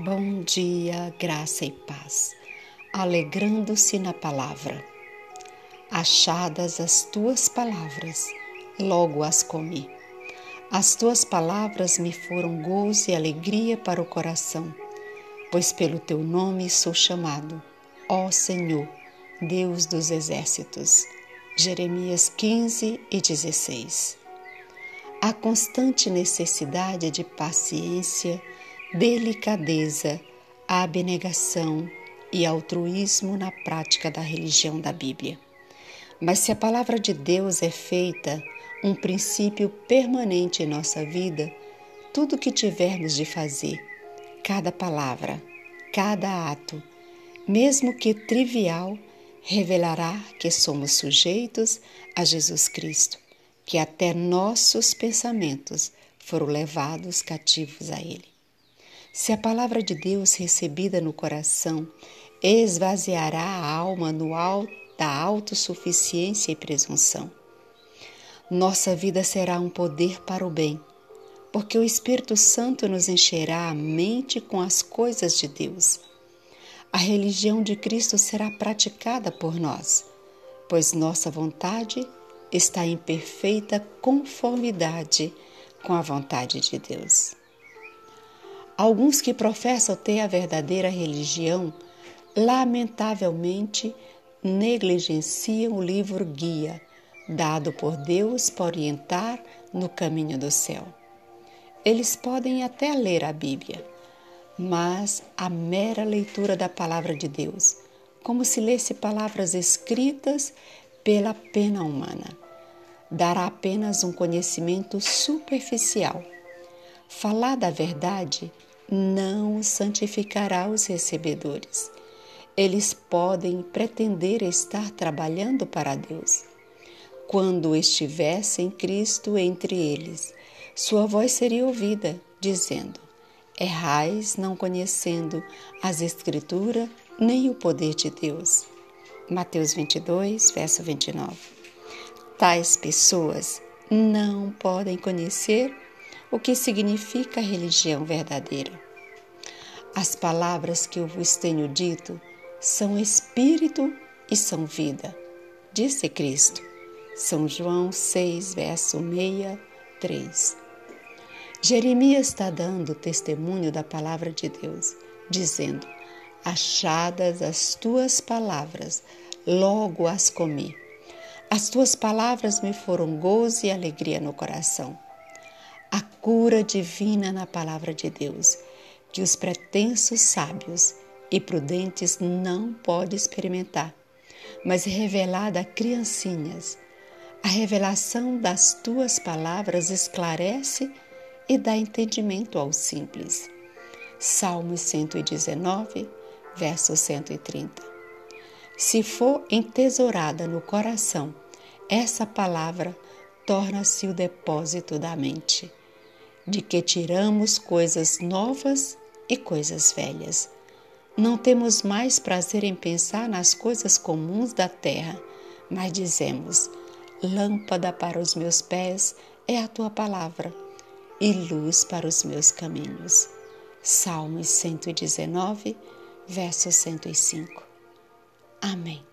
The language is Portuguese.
Bom dia, graça e paz, alegrando-se na palavra. Achadas as tuas palavras, logo as comi. As tuas palavras me foram gozo e alegria para o coração, pois pelo teu nome sou chamado, ó Senhor, Deus dos exércitos. Jeremias 15 e 16. A constante necessidade de paciência delicadeza, abnegação e altruísmo na prática da religião da Bíblia. Mas se a palavra de Deus é feita um princípio permanente em nossa vida, tudo que tivermos de fazer, cada palavra, cada ato, mesmo que trivial, revelará que somos sujeitos a Jesus Cristo, que até nossos pensamentos foram levados cativos a Ele. Se a palavra de Deus recebida no coração esvaziará a alma no alto da autossuficiência e presunção. Nossa vida será um poder para o bem, porque o Espírito Santo nos encherá a mente com as coisas de Deus. A religião de Cristo será praticada por nós, pois nossa vontade está em perfeita conformidade com a vontade de Deus. Alguns que professam ter a verdadeira religião, lamentavelmente negligenciam o livro guia, dado por Deus para orientar no caminho do céu. Eles podem até ler a Bíblia, mas a mera leitura da palavra de Deus, como se lesse palavras escritas pela pena humana, dará apenas um conhecimento superficial Falar da verdade não santificará os recebedores. Eles podem pretender estar trabalhando para Deus. Quando estivesse em Cristo entre eles, sua voz seria ouvida, dizendo: Errais não conhecendo as Escrituras nem o poder de Deus. Mateus 22, verso 29. Tais pessoas não podem conhecer o que significa religião verdadeira. As palavras que eu vos tenho dito são espírito e são vida, disse Cristo. São João 6, verso 63. Jeremias está dando testemunho da palavra de Deus, dizendo: Achadas as tuas palavras, logo as comi. As tuas palavras me foram gozo e alegria no coração a cura divina na palavra de Deus, que os pretensos sábios e prudentes não podem experimentar, mas revelada a criancinhas. A revelação das tuas palavras esclarece e dá entendimento ao simples. Salmo 119, verso 130. Se for entesourada no coração, essa palavra torna-se o depósito da mente de que tiramos coisas novas e coisas velhas. Não temos mais prazer em pensar nas coisas comuns da terra, mas dizemos: Lâmpada para os meus pés é a tua palavra e luz para os meus caminhos. Salmos 119, verso 105. Amém.